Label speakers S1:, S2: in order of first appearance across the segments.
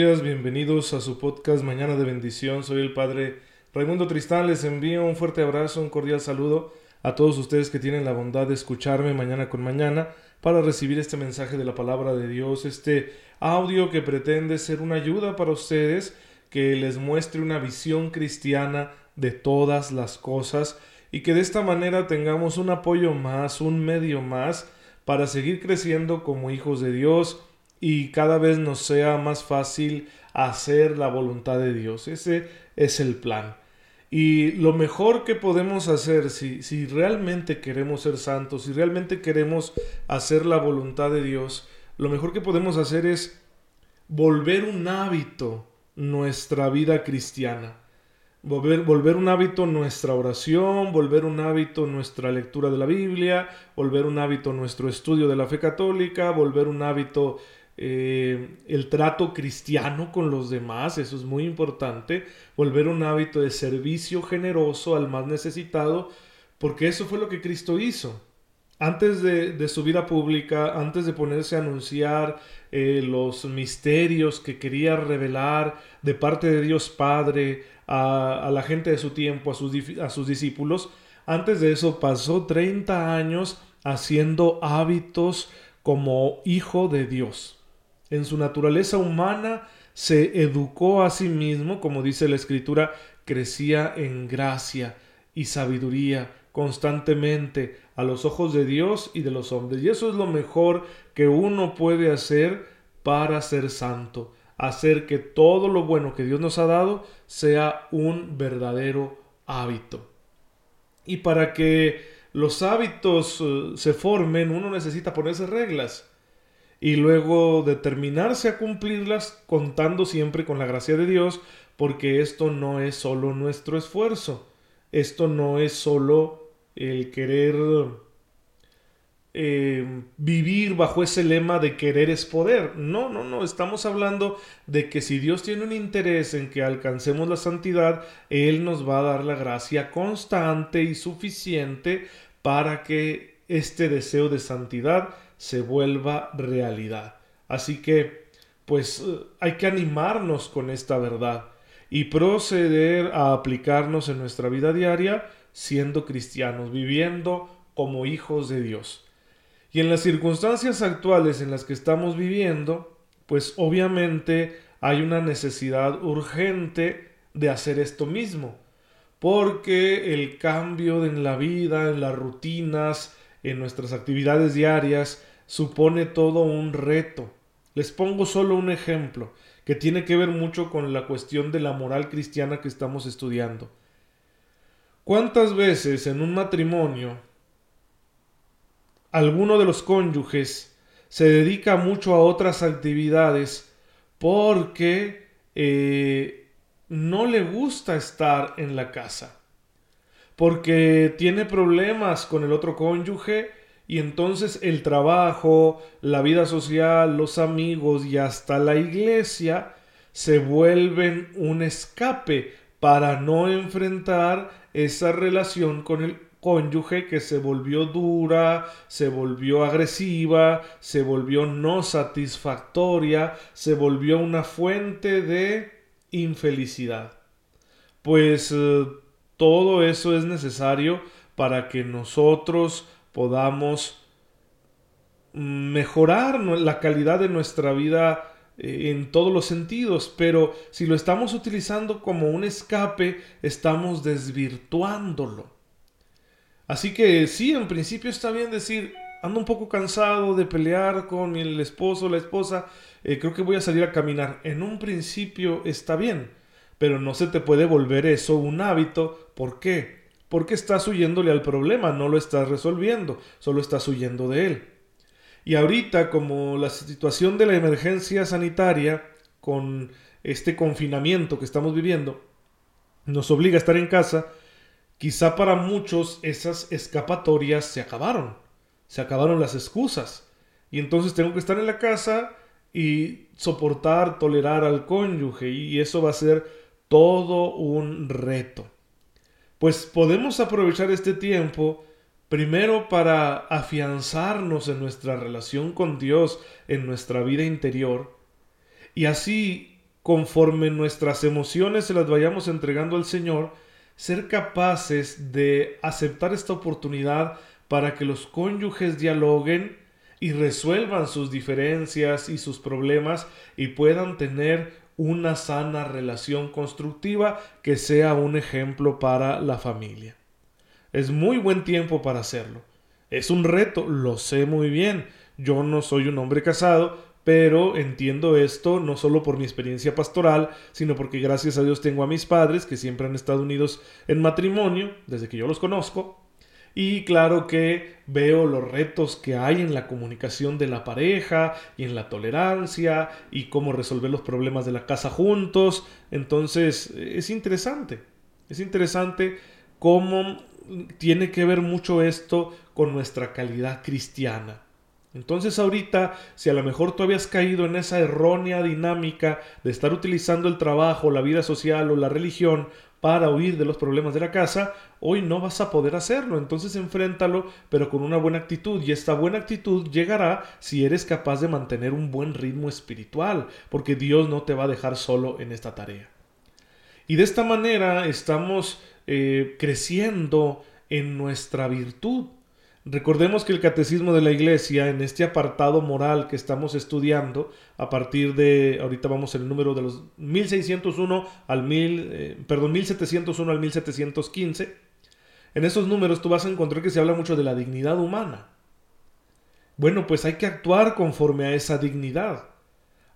S1: bienvenidos a su podcast Mañana de Bendición. Soy el Padre Raimundo Tristán, les envío un fuerte abrazo, un cordial saludo a todos ustedes que tienen la bondad de escucharme mañana con mañana para recibir este mensaje de la palabra de Dios, este audio que pretende ser una ayuda para ustedes, que les muestre una visión cristiana de todas las cosas y que de esta manera tengamos un apoyo más, un medio más para seguir creciendo como hijos de Dios y cada vez nos sea más fácil hacer la voluntad de Dios. Ese es el plan. Y lo mejor que podemos hacer, si, si realmente queremos ser santos, si realmente queremos hacer la voluntad de Dios, lo mejor que podemos hacer es volver un hábito nuestra vida cristiana. Volver, volver, un hábito nuestra oración, volver un hábito nuestra lectura de la Biblia, volver un hábito nuestro estudio de la fe católica, volver un hábito eh, el trato cristiano con los demás, eso es muy importante, volver un hábito de servicio generoso al más necesitado, porque eso fue lo que Cristo hizo. Antes de, su vida pública, antes de ponerse a anunciar eh, los misterios que quería revelar de parte de Dios Padre a, la gente de su tiempo, a sus, discípulos, antes de eso pasó 30 años haciendo hábitos como hijo de Dios en su naturaleza humana se educó a sí mismo, como dice la escritura, crecía en gracia y sabiduría constantemente a los ojos de Dios y de los hombres. Y eso es lo mejor que uno puede hacer para ser santo, hacer que todo lo bueno que Dios nos ha dado sea un verdadero hábito. Y para que los hábitos eh, se formen, uno necesita ponerse reglas y luego determinarse a cumplirlas contando siempre con la gracia de Dios, porque esto no es solo nuestro esfuerzo, esto no es solo el querer eh, vivir bajo ese lema de querer es poder. No, no, no, estamos hablando de que si Dios tiene un interés en que alcancemos la santidad, Él nos va a dar la gracia constante y suficiente para que este deseo de santidad se vuelva realidad. Así que, pues eh, hay que animarnos con esta verdad y proceder a aplicarnos en nuestra vida diaria siendo cristianos, viviendo como hijos de Dios. Y en las circunstancias actuales en las que estamos viviendo, pues obviamente hay una necesidad urgente de hacer esto mismo, porque el cambio en la vida, en las rutinas, en nuestras actividades diarias, supone todo un reto. Les pongo solo un ejemplo que tiene que ver mucho con la cuestión de la moral cristiana que estamos estudiando. ¿Cuántas veces en un matrimonio alguno de los cónyuges se dedica mucho a otras actividades porque eh, no le gusta estar en la casa? Porque tiene problemas con el otro cónyuge y entonces el trabajo, la vida social, los amigos y hasta la iglesia se vuelven un escape para no enfrentar esa relación con el cónyuge que se volvió dura, se volvió agresiva, se volvió no satisfactoria, se volvió una fuente de infelicidad. Pues eh, todo eso es necesario para que nosotros podamos mejorar la calidad de nuestra vida eh, en todos los sentidos, pero si lo estamos utilizando como un escape, estamos desvirtuándolo. Así que sí, en principio está bien decir, ando un poco cansado de pelear con el esposo la esposa, eh, creo que voy a salir a caminar. En un principio está bien, pero no se te puede volver eso un hábito. ¿Por qué? Porque estás huyéndole al problema, no lo estás resolviendo, solo estás huyendo de él. Y ahorita, como la situación de la emergencia sanitaria, con este confinamiento que estamos viviendo, nos obliga a estar en casa, quizá para muchos esas escapatorias se acabaron, se acabaron las excusas. Y entonces tengo que estar en la casa y soportar, tolerar al cónyuge, y eso va a ser todo un reto pues podemos aprovechar este tiempo primero para afianzarnos en nuestra relación con Dios, en nuestra vida interior, Y así, conforme nuestras emociones se las vayamos entregando al Señor, ser capaces de aceptar esta oportunidad para que los cónyuges dialoguen y resuelvan sus diferencias y sus problemas y puedan tener una sana relación constructiva que sea un ejemplo para la familia. Es muy buen tiempo para hacerlo. Es un reto, lo sé muy bien. Yo no soy un hombre casado, pero entiendo esto no solo por mi experiencia pastoral, sino porque gracias a Dios tengo a mis padres que siempre han estado unidos en matrimonio, desde que yo los conozco, y claro que veo los retos que hay en la comunicación de la pareja y en la tolerancia y cómo resolver los problemas de la casa juntos. Entonces es interesante. Es interesante cómo tiene que ver mucho esto con nuestra calidad cristiana. Entonces ahorita, si a lo mejor tú habías caído en esa errónea dinámica de estar utilizando el trabajo, la vida social o la religión para huir de los problemas de la casa, hoy no vas a poder hacerlo. Entonces enfréntalo, pero con una buena actitud. Y esta buena actitud llegará si eres capaz de mantener un buen ritmo espiritual, porque Dios no te va a dejar solo en esta tarea. Y de esta manera estamos eh, creciendo en nuestra virtud. Recordemos que el catecismo de la iglesia, en este apartado moral que estamos estudiando, a partir de, ahorita vamos en el número de los 1601 al 1000, eh, perdón, 1701 al 1715, en esos números tú vas a encontrar que se habla mucho de la dignidad humana. Bueno, pues hay que actuar conforme a esa dignidad.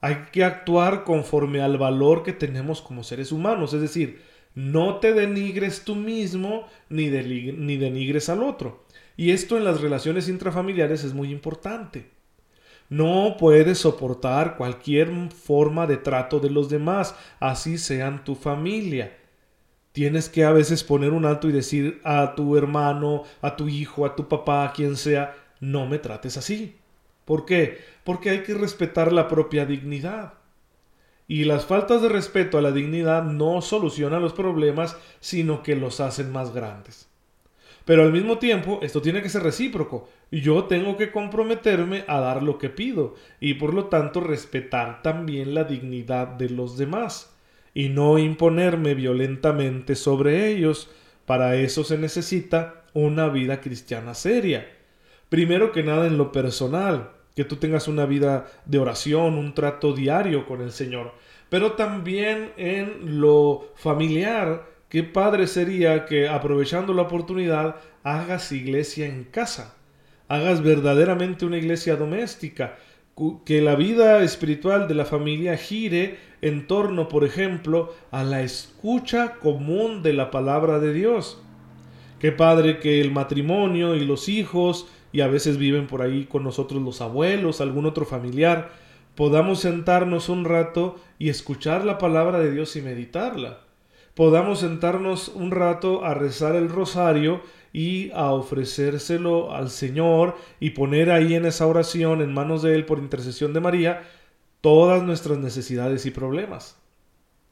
S1: Hay que actuar conforme al valor que tenemos como seres humanos, es decir, no te denigres tú mismo ni, ni denigres al otro. Y esto en las relaciones intrafamiliares es muy importante. No puedes soportar cualquier forma de trato de los demás, así sean tu familia. Tienes que a veces poner un alto y decir a tu hermano, a tu hijo, a tu papá, a quien sea, no me trates así. ¿Por qué? Porque hay que respetar la propia dignidad. Y las faltas de respeto a la dignidad no solucionan los problemas, sino que los hacen más grandes. Pero al mismo tiempo, esto tiene que ser recíproco. Yo tengo que comprometerme a dar lo que pido y por lo tanto respetar también la dignidad de los demás y no imponerme violentamente sobre ellos. Para eso se necesita una vida cristiana seria. Primero que nada en lo personal, que tú tengas una vida de oración, un trato diario con el Señor, pero también en lo familiar, Qué padre sería que aprovechando la oportunidad hagas iglesia en casa, hagas verdaderamente una iglesia doméstica, que la vida espiritual de la familia gire en torno, por ejemplo, a la escucha común de la palabra de Dios. Qué padre que el matrimonio y los hijos, y a veces viven por ahí con nosotros los abuelos, algún otro familiar, podamos sentarnos un rato y escuchar la palabra de Dios y meditarla podamos sentarnos un rato a rezar el rosario y a ofrecérselo al Señor y poner ahí en esa oración en manos de Él por intercesión de María todas nuestras necesidades y problemas.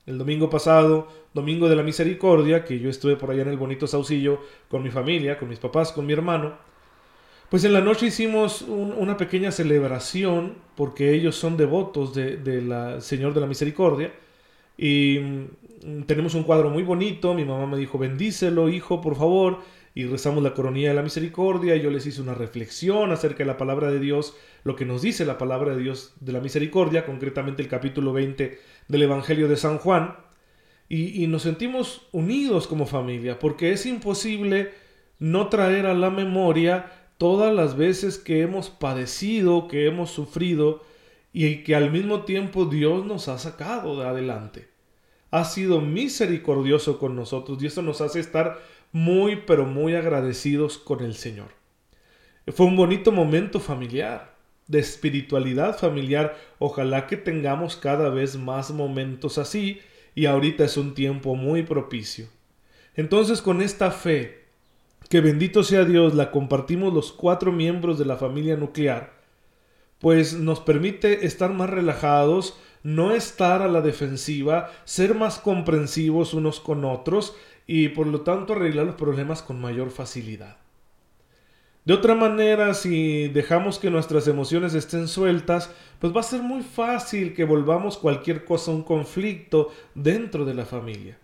S1: El domingo pasado, domingo de la misericordia, que yo estuve por allá en el bonito Saucillo con mi familia, con mis papás, con mi hermano, pues en la noche hicimos una pequeña celebración porque ellos son devotos del de, Señor de la Misericordia y mm, tenemos un cuadro muy bonito. Mi mamá me dijo, bendícelo, hijo, por favor. Y rezamos la coronilla de la misericordia. Y yo les hice una reflexión acerca de la palabra de Dios, lo que nos dice la palabra de Dios de la misericordia, concretamente el capítulo 20 del Evangelio de San Juan. Y, y nos sentimos unidos como familia, porque es imposible no traer a la memoria todas las veces que hemos padecido, que hemos sufrido y que al mismo tiempo Dios nos ha sacado de adelante ha sido misericordioso con nosotros y esto nos hace estar muy pero muy agradecidos con el Señor. Fue un bonito momento familiar, de espiritualidad familiar. Ojalá que tengamos cada vez más momentos así y ahorita es un tiempo muy propicio. Entonces con esta fe, que bendito sea Dios, la compartimos los cuatro miembros de la familia nuclear, pues nos permite estar más relajados, no estar a la defensiva, ser más comprensivos unos con otros y por lo tanto arreglar los problemas con mayor facilidad. De otra manera, si dejamos que nuestras emociones estén sueltas, pues va a ser muy fácil que volvamos cualquier cosa un conflicto dentro de la familia.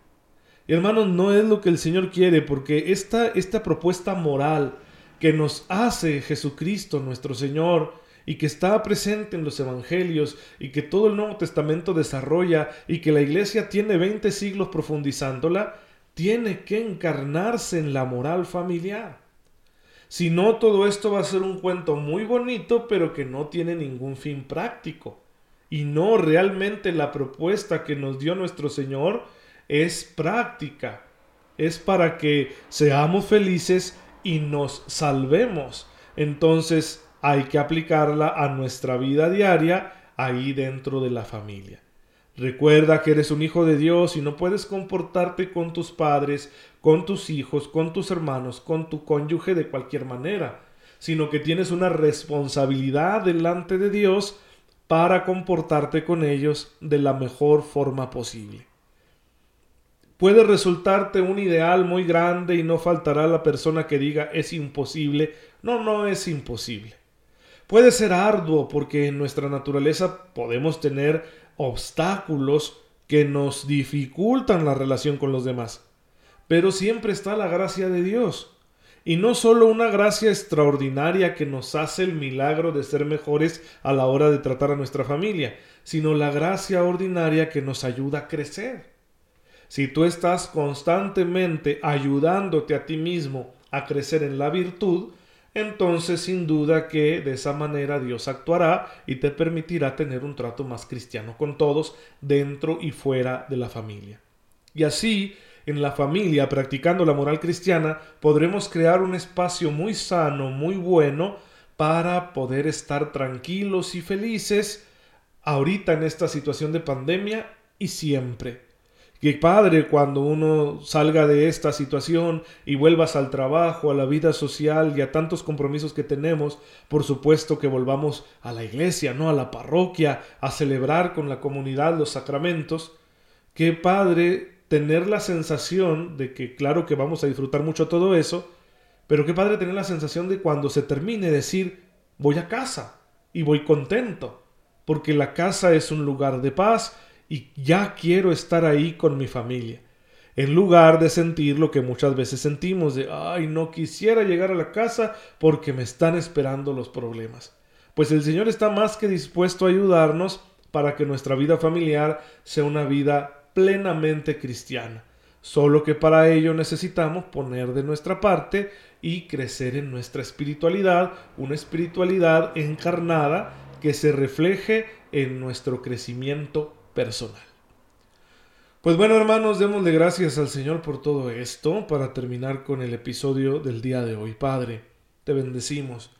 S1: Y hermanos, no es lo que el Señor quiere, porque esta, esta propuesta moral que nos hace Jesucristo nuestro Señor y que está presente en los Evangelios y que todo el Nuevo Testamento desarrolla y que la Iglesia tiene 20 siglos profundizándola, tiene que encarnarse en la moral familiar. Si no, todo esto va a ser un cuento muy bonito, pero que no tiene ningún fin práctico. Y no realmente la propuesta que nos dio nuestro Señor es práctica, es para que seamos felices y nos salvemos. Entonces hay que aplicarla a nuestra vida diaria ahí dentro de la familia. Recuerda que eres un hijo de Dios y no puedes comportarte con tus padres, con tus hijos, con tus hermanos, con tu cónyuge de cualquier manera, sino que tienes una responsabilidad delante de Dios para comportarte con ellos de la mejor forma posible. Puede resultarte un ideal muy grande y no faltará la persona que diga es imposible. No, no es imposible. Puede ser arduo porque en nuestra naturaleza podemos tener obstáculos que nos dificultan la relación con los demás. Pero siempre está la gracia de Dios. Y no solo una gracia extraordinaria que nos hace el milagro de ser mejores a la hora de tratar a nuestra familia, sino la gracia ordinaria que nos ayuda a crecer. Si tú estás constantemente ayudándote a ti mismo a crecer en la virtud, entonces sin duda que de esa manera Dios actuará y te permitirá tener un trato más cristiano con todos dentro y fuera de la familia. Y así, en la familia, practicando la moral cristiana, podremos crear un espacio muy sano, muy bueno, para poder estar tranquilos y felices ahorita en esta situación de pandemia y siempre. Que padre cuando uno salga de esta situación y vuelvas al trabajo, a la vida social y a tantos compromisos que tenemos, por supuesto que volvamos a la iglesia, no a la parroquia, a celebrar con la comunidad los sacramentos. Qué padre tener la sensación de que claro que vamos a disfrutar mucho todo eso, pero qué padre tener la sensación de cuando se termine decir voy a casa y voy contento, porque la casa es un lugar de paz, y ya quiero estar ahí con mi familia. En lugar de sentir lo que muchas veces sentimos de, ay, no quisiera llegar a la casa porque me están esperando los problemas. Pues el Señor está más que dispuesto a ayudarnos para que nuestra vida familiar sea una vida plenamente cristiana. Solo que para ello necesitamos poner de nuestra parte y crecer en nuestra espiritualidad, una espiritualidad encarnada que se refleje en nuestro crecimiento personal. Pues bueno hermanos, démosle gracias al Señor por todo esto para terminar con el episodio del día de hoy. Padre, te bendecimos,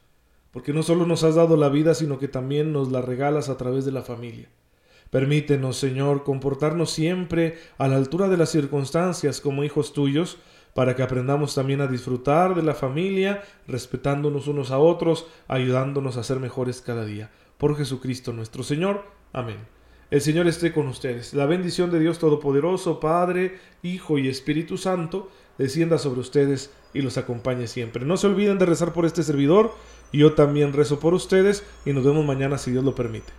S1: porque no solo nos has dado la vida, sino que también nos la regalas a través de la familia. Permítenos, Señor, comportarnos siempre a la altura de las circunstancias como hijos tuyos, para que aprendamos también a disfrutar de la familia, respetándonos unos a otros, ayudándonos a ser mejores cada día. Por Jesucristo nuestro Señor. Amén. El Señor esté con ustedes. La bendición de Dios Todopoderoso, Padre, Hijo y Espíritu Santo, descienda sobre ustedes y los acompañe siempre. No se olviden de rezar por este servidor, yo también rezo por ustedes y nos vemos mañana si Dios lo permite.